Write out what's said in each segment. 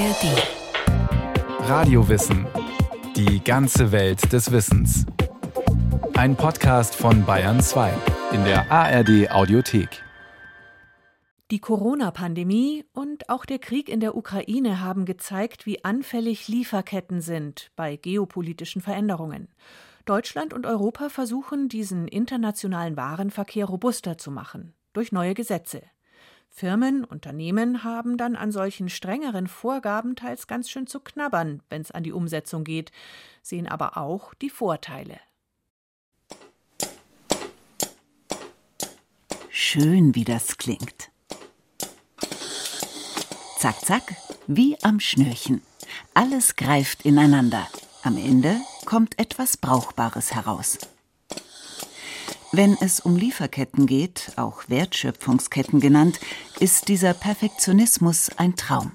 ARD. Radiowissen. Die ganze Welt des Wissens. Ein Podcast von Bayern 2 in der ARD Audiothek. Die Corona-Pandemie und auch der Krieg in der Ukraine haben gezeigt, wie anfällig Lieferketten sind bei geopolitischen Veränderungen. Deutschland und Europa versuchen, diesen internationalen Warenverkehr robuster zu machen durch neue Gesetze. Firmen, Unternehmen haben dann an solchen strengeren Vorgaben teils ganz schön zu knabbern, wenn es an die Umsetzung geht, sehen aber auch die Vorteile. Schön, wie das klingt. Zack, zack, wie am Schnürchen. Alles greift ineinander. Am Ende kommt etwas Brauchbares heraus. Wenn es um Lieferketten geht, auch Wertschöpfungsketten genannt, ist dieser Perfektionismus ein Traum.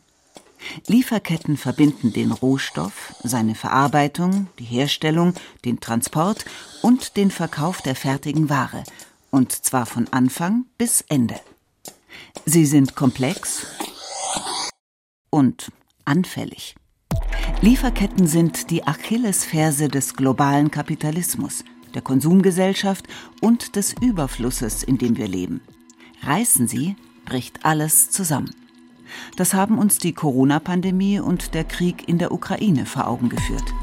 Lieferketten verbinden den Rohstoff, seine Verarbeitung, die Herstellung, den Transport und den Verkauf der fertigen Ware, und zwar von Anfang bis Ende. Sie sind komplex und anfällig. Lieferketten sind die Achillesferse des globalen Kapitalismus – der Konsumgesellschaft und des Überflusses, in dem wir leben. Reißen sie, bricht alles zusammen. Das haben uns die Corona-Pandemie und der Krieg in der Ukraine vor Augen geführt.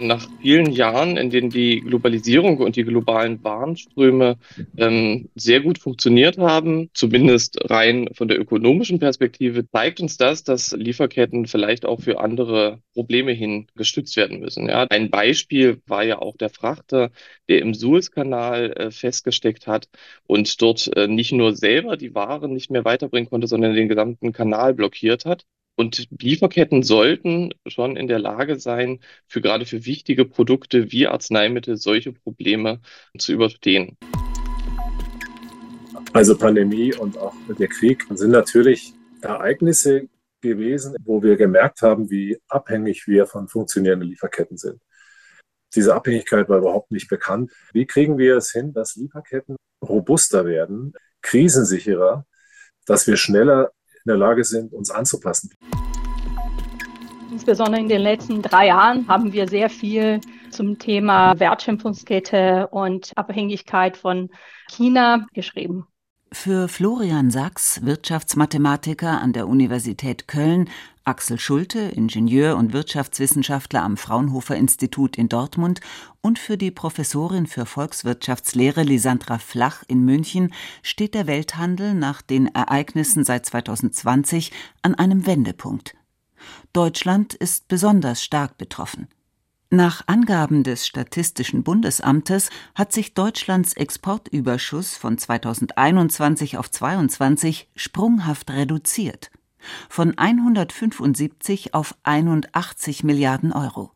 Nach vielen Jahren, in denen die Globalisierung und die globalen Warenströme ähm, sehr gut funktioniert haben, zumindest rein von der ökonomischen Perspektive, zeigt uns das, dass Lieferketten vielleicht auch für andere Probleme hin gestützt werden müssen. Ja, ein Beispiel war ja auch der Frachter, der im Suezkanal äh, festgesteckt hat und dort äh, nicht nur selber die Waren nicht mehr weiterbringen konnte, sondern den gesamten Kanal blockiert hat. Und Lieferketten sollten schon in der Lage sein, für gerade für wichtige Produkte wie Arzneimittel solche Probleme zu überstehen. Also Pandemie und auch der Krieg sind natürlich Ereignisse gewesen, wo wir gemerkt haben, wie abhängig wir von funktionierenden Lieferketten sind. Diese Abhängigkeit war überhaupt nicht bekannt. Wie kriegen wir es hin, dass Lieferketten robuster werden, krisensicherer, dass wir schneller der Lage sind, uns anzupassen. Insbesondere in den letzten drei Jahren haben wir sehr viel zum Thema Wertschöpfungskette und Abhängigkeit von China geschrieben. Für Florian Sachs, Wirtschaftsmathematiker an der Universität Köln, Axel Schulte, Ingenieur und Wirtschaftswissenschaftler am Fraunhofer Institut in Dortmund und für die Professorin für Volkswirtschaftslehre Lisandra Flach in München steht der Welthandel nach den Ereignissen seit 2020 an einem Wendepunkt. Deutschland ist besonders stark betroffen. Nach Angaben des Statistischen Bundesamtes hat sich Deutschlands Exportüberschuss von 2021 auf 22 sprunghaft reduziert von 175 auf 81 Milliarden Euro.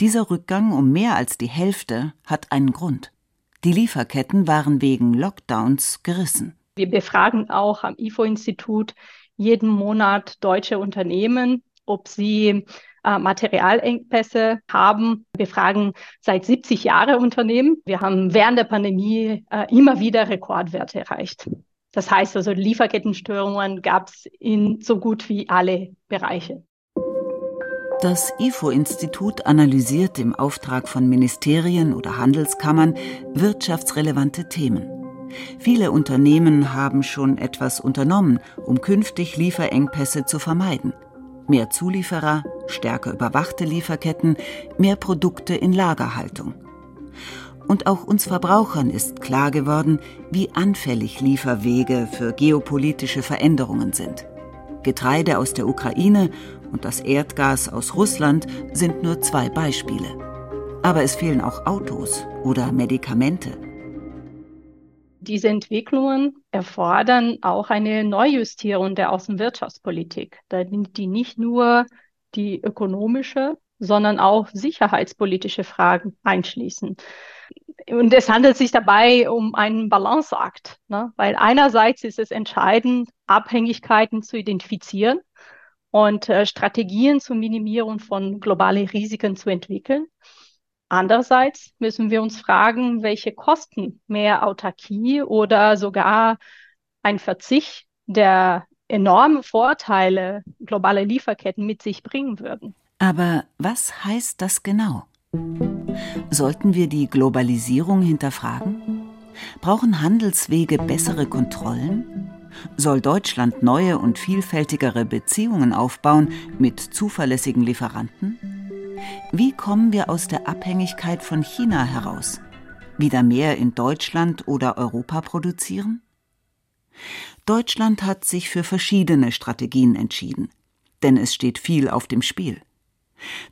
Dieser Rückgang um mehr als die Hälfte hat einen Grund. Die Lieferketten waren wegen Lockdowns gerissen. Wir befragen auch am IFO-Institut jeden Monat deutsche Unternehmen, ob sie äh, Materialengpässe haben. Wir fragen seit 70 Jahren Unternehmen. Wir haben während der Pandemie äh, immer wieder Rekordwerte erreicht. Das heißt also, Lieferkettenstörungen gab es in so gut wie alle Bereiche. Das IFO-Institut analysiert im Auftrag von Ministerien oder Handelskammern wirtschaftsrelevante Themen. Viele Unternehmen haben schon etwas unternommen, um künftig Lieferengpässe zu vermeiden. Mehr Zulieferer, stärker überwachte Lieferketten, mehr Produkte in Lagerhaltung. Und auch uns Verbrauchern ist klar geworden, wie anfällig Lieferwege für geopolitische Veränderungen sind. Getreide aus der Ukraine und das Erdgas aus Russland sind nur zwei Beispiele. Aber es fehlen auch Autos oder Medikamente. Diese Entwicklungen erfordern auch eine Neujustierung der Außenwirtschaftspolitik, die nicht nur die ökonomische, sondern auch sicherheitspolitische Fragen einschließen und es handelt sich dabei um einen Balanceakt, ne? weil einerseits ist es entscheidend, Abhängigkeiten zu identifizieren und äh, Strategien zur Minimierung von globalen Risiken zu entwickeln. Andererseits müssen wir uns fragen, welche Kosten mehr Autarkie oder sogar ein Verzicht der enorme Vorteile globale Lieferketten mit sich bringen würden. Aber was heißt das genau? Sollten wir die Globalisierung hinterfragen? Brauchen Handelswege bessere Kontrollen? Soll Deutschland neue und vielfältigere Beziehungen aufbauen mit zuverlässigen Lieferanten? Wie kommen wir aus der Abhängigkeit von China heraus? Wieder mehr in Deutschland oder Europa produzieren? Deutschland hat sich für verschiedene Strategien entschieden, denn es steht viel auf dem Spiel.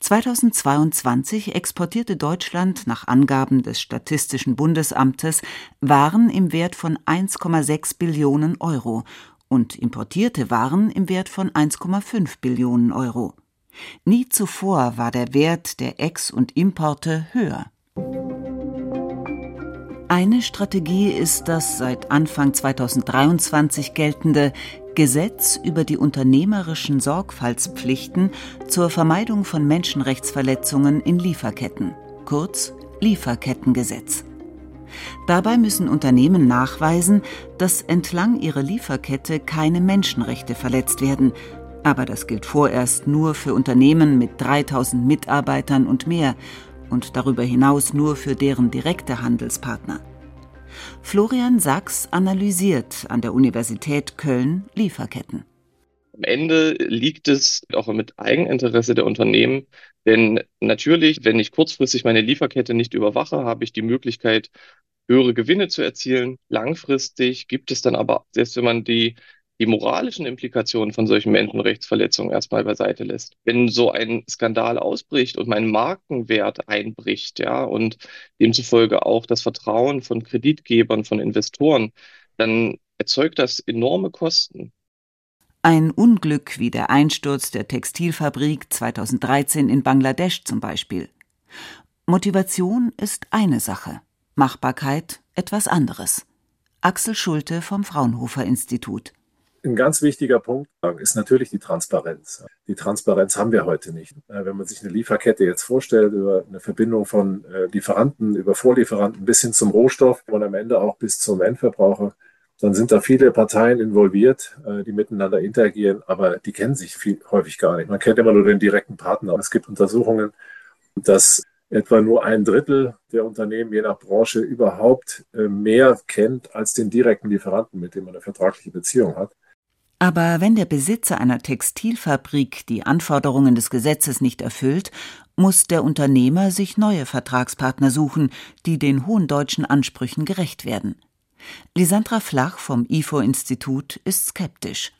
2022 exportierte Deutschland nach Angaben des Statistischen Bundesamtes Waren im Wert von 1,6 Billionen Euro und importierte Waren im Wert von 1,5 Billionen Euro. Nie zuvor war der Wert der Ex- und Importe höher. Eine Strategie ist das seit Anfang 2023 geltende Gesetz über die unternehmerischen Sorgfaltspflichten zur Vermeidung von Menschenrechtsverletzungen in Lieferketten, kurz Lieferkettengesetz. Dabei müssen Unternehmen nachweisen, dass entlang ihrer Lieferkette keine Menschenrechte verletzt werden, aber das gilt vorerst nur für Unternehmen mit 3000 Mitarbeitern und mehr und darüber hinaus nur für deren direkte Handelspartner. Florian Sachs analysiert an der Universität Köln Lieferketten. Am Ende liegt es auch mit Eigeninteresse der Unternehmen, denn natürlich, wenn ich kurzfristig meine Lieferkette nicht überwache, habe ich die Möglichkeit, höhere Gewinne zu erzielen. Langfristig gibt es dann aber, selbst wenn man die die moralischen Implikationen von solchen Menschenrechtsverletzungen erstmal beiseite lässt. Wenn so ein Skandal ausbricht und mein Markenwert einbricht, ja, und demzufolge auch das Vertrauen von Kreditgebern, von Investoren, dann erzeugt das enorme Kosten. Ein Unglück wie der Einsturz der Textilfabrik 2013 in Bangladesch zum Beispiel. Motivation ist eine Sache, Machbarkeit etwas anderes. Axel Schulte vom Fraunhofer Institut. Ein ganz wichtiger Punkt ist natürlich die Transparenz. Die Transparenz haben wir heute nicht. Äh, wenn man sich eine Lieferkette jetzt vorstellt, über eine Verbindung von äh, Lieferanten, über Vorlieferanten bis hin zum Rohstoff und am Ende auch bis zum Endverbraucher, dann sind da viele Parteien involviert, äh, die miteinander interagieren, aber die kennen sich viel, häufig gar nicht. Man kennt immer nur den direkten Partner. Es gibt Untersuchungen, dass etwa nur ein Drittel der Unternehmen je nach Branche überhaupt mehr kennt als den direkten Lieferanten, mit dem man eine vertragliche Beziehung hat. Aber wenn der Besitzer einer Textilfabrik die Anforderungen des Gesetzes nicht erfüllt, muss der Unternehmer sich neue Vertragspartner suchen, die den hohen deutschen Ansprüchen gerecht werden. Lisandra Flach vom IFO-Institut ist skeptisch.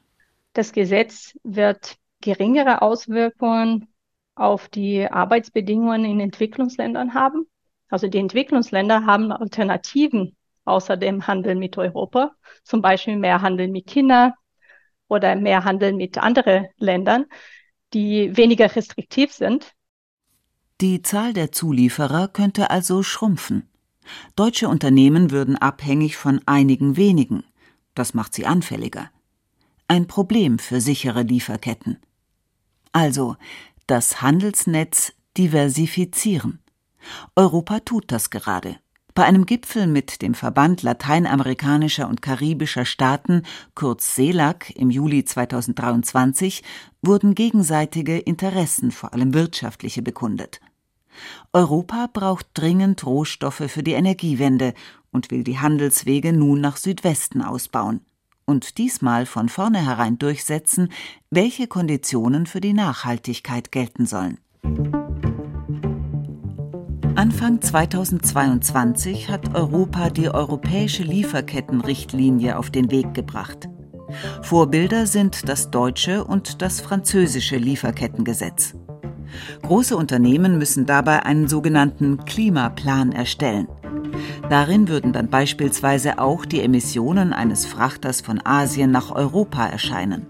Das Gesetz wird geringere Auswirkungen auf die Arbeitsbedingungen in Entwicklungsländern haben. Also die Entwicklungsländer haben Alternativen außer dem Handel mit Europa, zum Beispiel mehr Handel mit China, oder mehr handeln mit anderen Ländern, die weniger restriktiv sind. Die Zahl der Zulieferer könnte also schrumpfen. Deutsche Unternehmen würden abhängig von einigen wenigen. Das macht sie anfälliger. Ein Problem für sichere Lieferketten. Also das Handelsnetz diversifizieren. Europa tut das gerade. Bei einem Gipfel mit dem Verband lateinamerikanischer und karibischer Staaten, kurz CELAC, im Juli 2023 wurden gegenseitige Interessen, vor allem wirtschaftliche, bekundet. Europa braucht dringend Rohstoffe für die Energiewende und will die Handelswege nun nach Südwesten ausbauen und diesmal von vornherein durchsetzen, welche Konditionen für die Nachhaltigkeit gelten sollen. Anfang 2022 hat Europa die europäische Lieferkettenrichtlinie auf den Weg gebracht. Vorbilder sind das deutsche und das französische Lieferkettengesetz. Große Unternehmen müssen dabei einen sogenannten Klimaplan erstellen. Darin würden dann beispielsweise auch die Emissionen eines Frachters von Asien nach Europa erscheinen.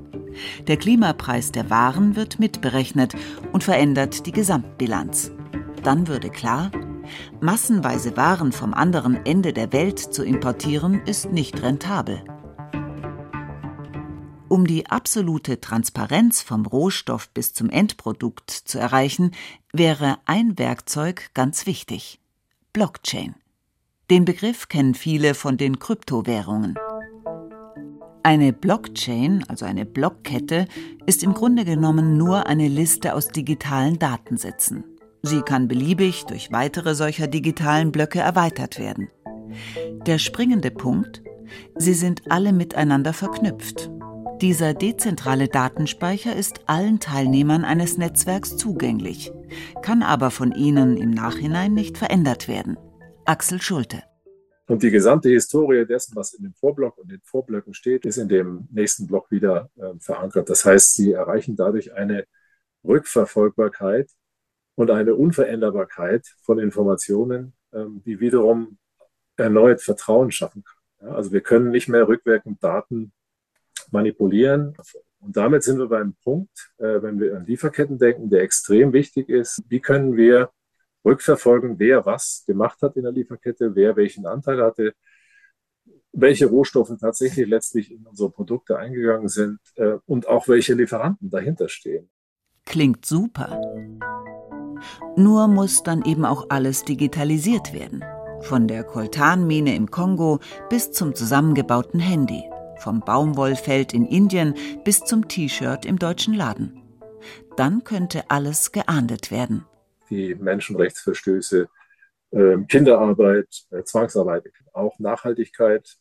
Der Klimapreis der Waren wird mitberechnet und verändert die Gesamtbilanz. Dann würde klar, massenweise Waren vom anderen Ende der Welt zu importieren, ist nicht rentabel. Um die absolute Transparenz vom Rohstoff bis zum Endprodukt zu erreichen, wäre ein Werkzeug ganz wichtig Blockchain. Den Begriff kennen viele von den Kryptowährungen. Eine Blockchain, also eine Blockkette, ist im Grunde genommen nur eine Liste aus digitalen Datensätzen. Sie kann beliebig durch weitere solcher digitalen Blöcke erweitert werden. Der springende Punkt, sie sind alle miteinander verknüpft. Dieser dezentrale Datenspeicher ist allen Teilnehmern eines Netzwerks zugänglich, kann aber von ihnen im Nachhinein nicht verändert werden. Axel Schulte. Und die gesamte Historie dessen, was in dem Vorblock und den Vorblöcken steht, ist in dem nächsten Block wieder äh, verankert. Das heißt, sie erreichen dadurch eine Rückverfolgbarkeit und eine Unveränderbarkeit von Informationen, ähm, die wiederum erneut Vertrauen schaffen kann. Also wir können nicht mehr rückwirkend Daten manipulieren. Und damit sind wir beim Punkt, äh, wenn wir an Lieferketten denken, der extrem wichtig ist. Wie können wir rückverfolgen, wer was gemacht hat in der Lieferkette, wer welchen Anteil hatte, welche Rohstoffe tatsächlich letztlich in unsere Produkte eingegangen sind äh, und auch welche Lieferanten dahinter stehen. Klingt super. Nur muss dann eben auch alles digitalisiert werden. Von der Koltanmine im Kongo bis zum zusammengebauten Handy. Vom Baumwollfeld in Indien bis zum T-Shirt im deutschen Laden. Dann könnte alles geahndet werden. Die Menschenrechtsverstöße, ähm, Kinderarbeit, äh, Zwangsarbeit, auch Nachhaltigkeit,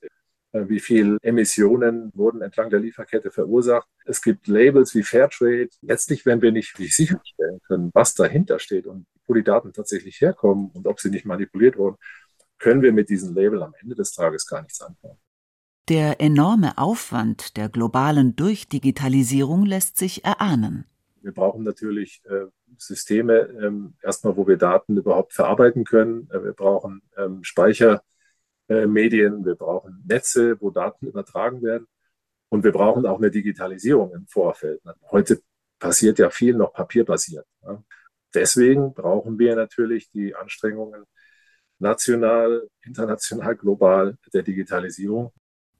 wie viele Emissionen wurden entlang der Lieferkette verursacht. Es gibt Labels wie Fairtrade. Letztlich, wenn wir nicht sicherstellen können, was dahinter steht und wo die Daten tatsächlich herkommen und ob sie nicht manipuliert wurden, können wir mit diesem Label am Ende des Tages gar nichts anfangen. Der enorme Aufwand der globalen Durchdigitalisierung lässt sich erahnen. Wir brauchen natürlich äh, Systeme, ähm, erstmal, wo wir Daten überhaupt verarbeiten können. Äh, wir brauchen ähm, Speichermedien, äh, wir brauchen Netze, wo Daten übertragen werden. Und wir brauchen auch eine Digitalisierung im Vorfeld. Heute passiert ja viel noch papierbasiert. Ja. Deswegen brauchen wir natürlich die Anstrengungen national, international, global der Digitalisierung.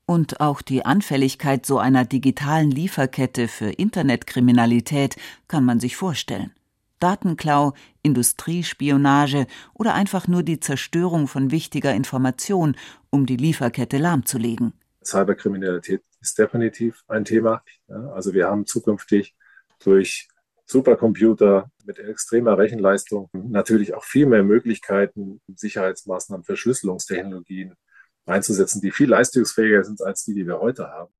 Und auch die Anfälligkeit so einer digitalen Lieferkette für Internetkriminalität kann man sich vorstellen. Datenklau, Industriespionage oder einfach nur die Zerstörung von wichtiger Information, um die Lieferkette lahmzulegen. Cyberkriminalität ist definitiv ein Thema. Also wir haben zukünftig durch Supercomputer mit extremer Rechenleistung natürlich auch viel mehr Möglichkeiten, Sicherheitsmaßnahmen, Verschlüsselungstechnologien einzusetzen, die viel leistungsfähiger sind als die, die wir heute haben.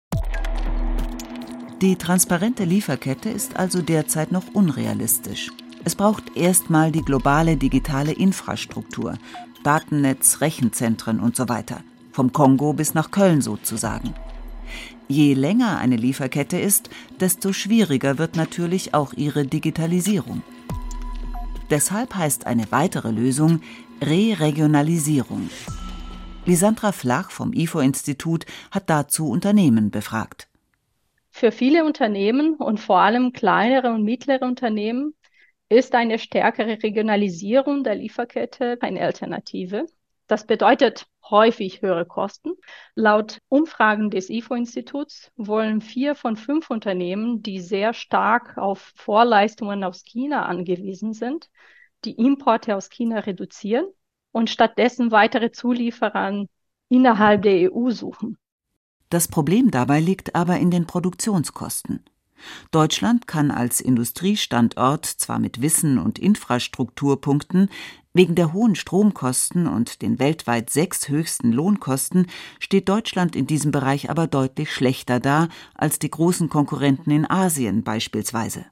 Die transparente Lieferkette ist also derzeit noch unrealistisch. Es braucht erstmal die globale digitale Infrastruktur, Datennetz, Rechenzentren und so weiter, vom Kongo bis nach Köln sozusagen. Je länger eine Lieferkette ist, desto schwieriger wird natürlich auch ihre Digitalisierung. Deshalb heißt eine weitere Lösung Re-Regionalisierung. Lisandra Flach vom IFO-Institut hat dazu Unternehmen befragt. Für viele Unternehmen und vor allem kleinere und mittlere Unternehmen ist eine stärkere Regionalisierung der Lieferkette eine Alternative. Das bedeutet häufig höhere Kosten. Laut Umfragen des IFO-Instituts wollen vier von fünf Unternehmen, die sehr stark auf Vorleistungen aus China angewiesen sind, die Importe aus China reduzieren und stattdessen weitere Zulieferer innerhalb der EU suchen. Das Problem dabei liegt aber in den Produktionskosten. Deutschland kann als Industriestandort zwar mit Wissen und Infrastruktur punkten, wegen der hohen Stromkosten und den weltweit sechs höchsten Lohnkosten steht Deutschland in diesem Bereich aber deutlich schlechter da als die großen Konkurrenten in Asien beispielsweise.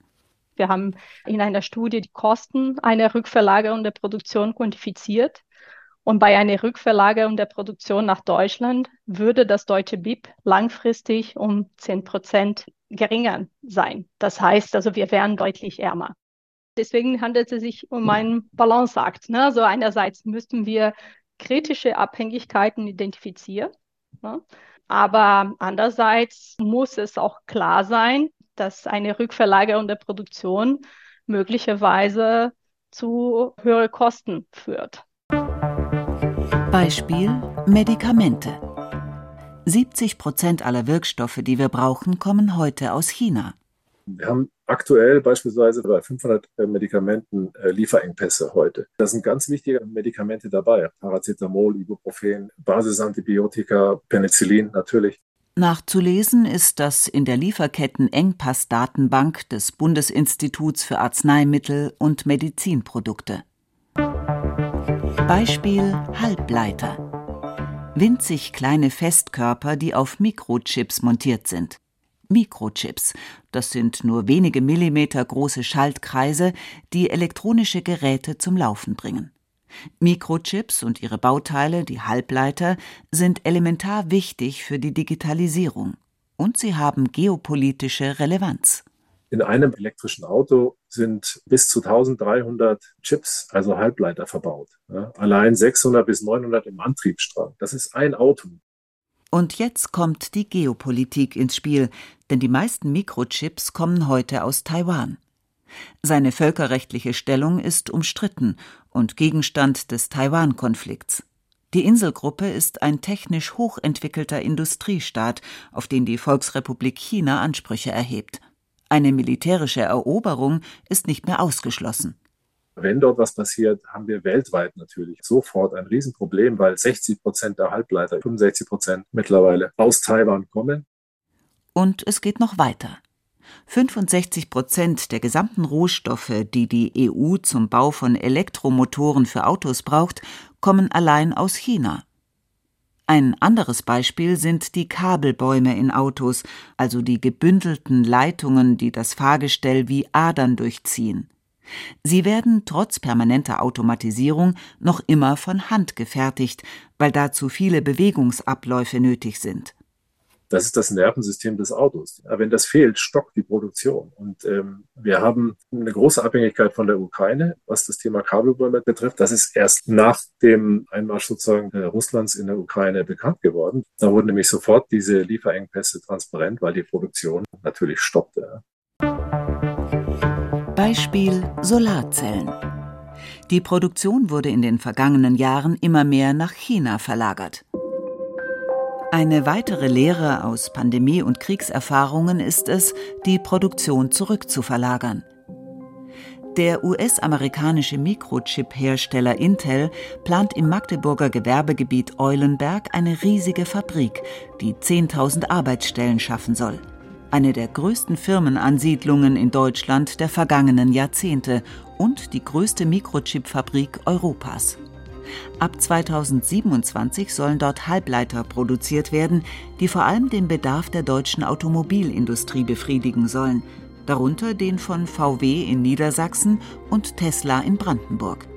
Wir haben in einer Studie die Kosten einer Rückverlagerung der Produktion quantifiziert. Und bei einer Rückverlagerung der Produktion nach Deutschland würde das deutsche BIP langfristig um 10 Prozent geringer sein. Das heißt also, wir wären deutlich ärmer. Deswegen handelt es sich um einen Balanceakt. Ne? Also einerseits müssten wir kritische Abhängigkeiten identifizieren, ne? aber andererseits muss es auch klar sein, dass eine Rückverlagerung der Produktion möglicherweise zu höheren Kosten führt. Beispiel Medikamente. 70 Prozent aller Wirkstoffe, die wir brauchen, kommen heute aus China. Wir haben aktuell beispielsweise bei 500 äh, Medikamenten äh, Lieferengpässe heute. Da sind ganz wichtige Medikamente dabei. Paracetamol, Ibuprofen, Basisantibiotika, Penicillin natürlich. Nachzulesen ist das in der Lieferketten-Engpass-Datenbank des Bundesinstituts für Arzneimittel und Medizinprodukte. Beispiel Halbleiter. Winzig kleine Festkörper, die auf Mikrochips montiert sind. Mikrochips, das sind nur wenige Millimeter große Schaltkreise, die elektronische Geräte zum Laufen bringen. Mikrochips und ihre Bauteile, die Halbleiter, sind elementar wichtig für die Digitalisierung und sie haben geopolitische Relevanz. In einem elektrischen Auto sind bis zu 1300 Chips, also Halbleiter, verbaut. Ja, allein 600 bis 900 im Antriebsstrang. Das ist ein Auto. Und jetzt kommt die Geopolitik ins Spiel, denn die meisten Mikrochips kommen heute aus Taiwan. Seine völkerrechtliche Stellung ist umstritten und Gegenstand des Taiwan-Konflikts. Die Inselgruppe ist ein technisch hochentwickelter Industriestaat, auf den die Volksrepublik China Ansprüche erhebt. Eine militärische Eroberung ist nicht mehr ausgeschlossen. Wenn dort was passiert, haben wir weltweit natürlich sofort ein Riesenproblem, weil 60 Prozent der Halbleiter, 65 Prozent mittlerweile aus Taiwan kommen. Und es geht noch weiter. 65 Prozent der gesamten Rohstoffe, die die EU zum Bau von Elektromotoren für Autos braucht, kommen allein aus China. Ein anderes Beispiel sind die Kabelbäume in Autos, also die gebündelten Leitungen, die das Fahrgestell wie Adern durchziehen. Sie werden trotz permanenter Automatisierung noch immer von Hand gefertigt, weil dazu viele Bewegungsabläufe nötig sind. Das ist das Nervensystem des Autos. Wenn das fehlt, stockt die Produktion. Und ähm, wir haben eine große Abhängigkeit von der Ukraine, was das Thema Kabelbäume betrifft. Das ist erst nach dem Einmarsch sozusagen äh, Russlands in der Ukraine bekannt geworden. Da wurden nämlich sofort diese Lieferengpässe transparent, weil die Produktion natürlich stoppte. Beispiel Solarzellen. Die Produktion wurde in den vergangenen Jahren immer mehr nach China verlagert. Eine weitere Lehre aus Pandemie- und Kriegserfahrungen ist es, die Produktion zurückzuverlagern. Der US-amerikanische Mikrochip-Hersteller Intel plant im Magdeburger Gewerbegebiet Eulenberg eine riesige Fabrik, die 10.000 Arbeitsstellen schaffen soll. Eine der größten Firmenansiedlungen in Deutschland der vergangenen Jahrzehnte und die größte Mikrochip-Fabrik Europas. Ab 2027 sollen dort Halbleiter produziert werden, die vor allem den Bedarf der deutschen Automobilindustrie befriedigen sollen, darunter den von VW in Niedersachsen und Tesla in Brandenburg.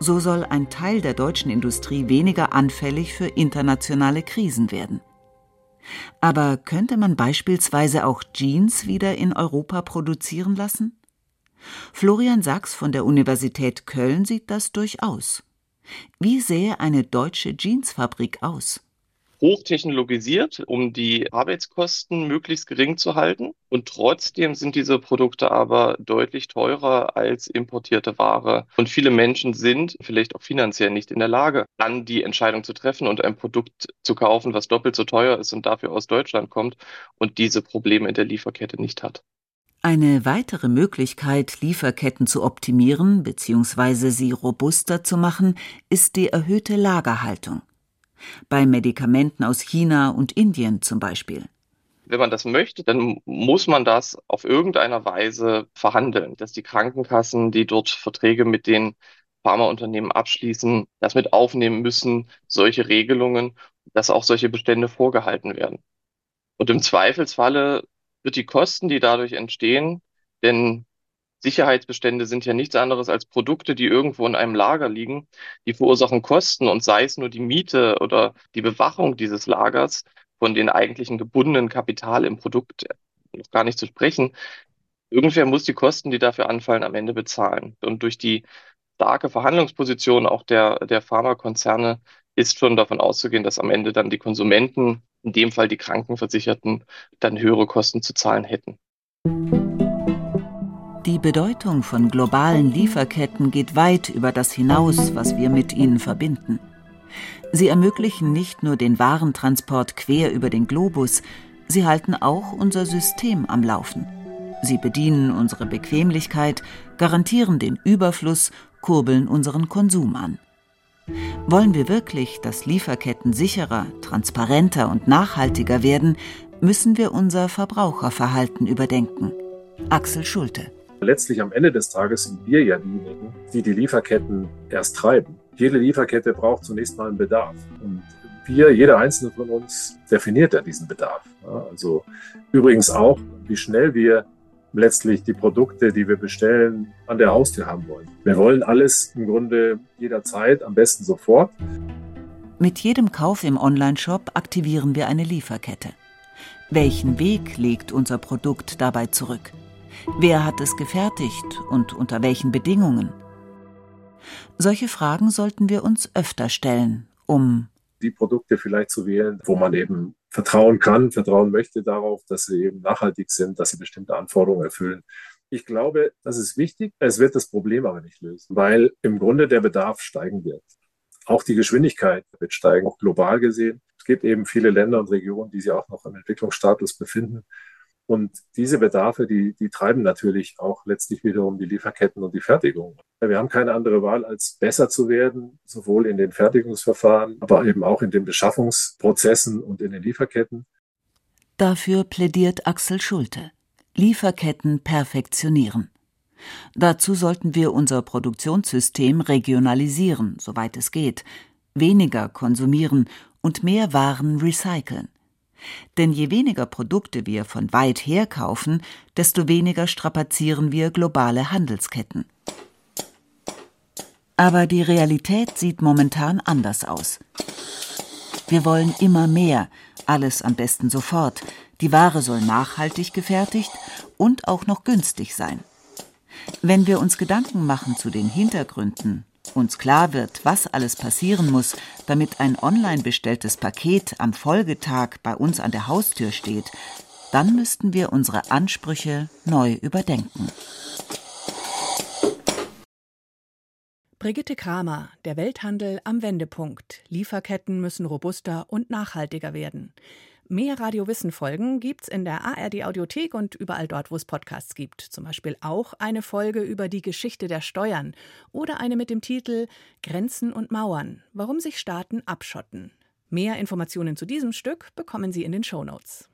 So soll ein Teil der deutschen Industrie weniger anfällig für internationale Krisen werden. Aber könnte man beispielsweise auch Jeans wieder in Europa produzieren lassen? Florian Sachs von der Universität Köln sieht das durchaus. Wie sähe eine deutsche Jeansfabrik aus? Hochtechnologisiert, um die Arbeitskosten möglichst gering zu halten. Und trotzdem sind diese Produkte aber deutlich teurer als importierte Ware. Und viele Menschen sind vielleicht auch finanziell nicht in der Lage, dann die Entscheidung zu treffen und ein Produkt zu kaufen, was doppelt so teuer ist und dafür aus Deutschland kommt und diese Probleme in der Lieferkette nicht hat. Eine weitere Möglichkeit, Lieferketten zu optimieren bzw. sie robuster zu machen, ist die erhöhte Lagerhaltung. Bei Medikamenten aus China und Indien zum Beispiel. Wenn man das möchte, dann muss man das auf irgendeiner Weise verhandeln, dass die Krankenkassen, die dort Verträge mit den Pharmaunternehmen abschließen, das mit aufnehmen müssen, solche Regelungen, dass auch solche Bestände vorgehalten werden. Und im Zweifelsfalle wird die Kosten, die dadurch entstehen, denn Sicherheitsbestände sind ja nichts anderes als Produkte, die irgendwo in einem Lager liegen, die verursachen Kosten und sei es nur die Miete oder die Bewachung dieses Lagers von den eigentlichen gebundenen Kapital im Produkt noch gar nicht zu sprechen. Irgendwer muss die Kosten, die dafür anfallen, am Ende bezahlen. Und durch die starke Verhandlungsposition auch der, der Pharmakonzerne ist schon davon auszugehen, dass am Ende dann die Konsumenten, in dem Fall die Krankenversicherten, dann höhere Kosten zu zahlen hätten. Die Bedeutung von globalen Lieferketten geht weit über das hinaus, was wir mit ihnen verbinden. Sie ermöglichen nicht nur den Warentransport quer über den Globus, sie halten auch unser System am Laufen. Sie bedienen unsere Bequemlichkeit, garantieren den Überfluss, kurbeln unseren Konsum an. Wollen wir wirklich, dass Lieferketten sicherer, transparenter und nachhaltiger werden, müssen wir unser Verbraucherverhalten überdenken. Axel Schulte. Letztlich am Ende des Tages sind wir ja diejenigen, die die Lieferketten erst treiben. Jede Lieferkette braucht zunächst mal einen Bedarf. Und wir, jeder einzelne von uns, definiert ja diesen Bedarf. Also übrigens auch, wie schnell wir letztlich die Produkte, die wir bestellen, an der Haustür haben wollen. Wir wollen alles im Grunde jederzeit, am besten sofort. Mit jedem Kauf im Onlineshop aktivieren wir eine Lieferkette. Welchen Weg legt unser Produkt dabei zurück? Wer hat es gefertigt und unter welchen Bedingungen? Solche Fragen sollten wir uns öfter stellen, um die Produkte vielleicht zu wählen, wo man eben vertrauen kann, vertrauen möchte darauf, dass sie eben nachhaltig sind, dass sie bestimmte Anforderungen erfüllen. Ich glaube, das ist wichtig. Es wird das Problem aber nicht lösen, weil im Grunde der Bedarf steigen wird. Auch die Geschwindigkeit wird steigen, auch global gesehen. Es gibt eben viele Länder und Regionen, die sich auch noch im Entwicklungsstatus befinden. Und diese Bedarfe, die, die treiben natürlich auch letztlich wiederum die Lieferketten und die Fertigung. Wir haben keine andere Wahl, als besser zu werden, sowohl in den Fertigungsverfahren, aber eben auch in den Beschaffungsprozessen und in den Lieferketten. Dafür plädiert Axel Schulte. Lieferketten perfektionieren. Dazu sollten wir unser Produktionssystem regionalisieren, soweit es geht, weniger konsumieren und mehr Waren recyceln. Denn je weniger Produkte wir von weit her kaufen, desto weniger strapazieren wir globale Handelsketten. Aber die Realität sieht momentan anders aus. Wir wollen immer mehr, alles am besten sofort. Die Ware soll nachhaltig gefertigt und auch noch günstig sein. Wenn wir uns Gedanken machen zu den Hintergründen, uns klar wird, was alles passieren muss, damit ein online bestelltes Paket am Folgetag bei uns an der Haustür steht, dann müssten wir unsere Ansprüche neu überdenken. Brigitte Kramer, der Welthandel am Wendepunkt. Lieferketten müssen robuster und nachhaltiger werden. Mehr Radiowissen-Folgen gibt's in der ARD-Audiothek und überall dort, wo es Podcasts gibt. Zum Beispiel auch eine Folge über die Geschichte der Steuern oder eine mit dem Titel Grenzen und Mauern, warum sich Staaten abschotten. Mehr Informationen zu diesem Stück bekommen Sie in den Show Notes.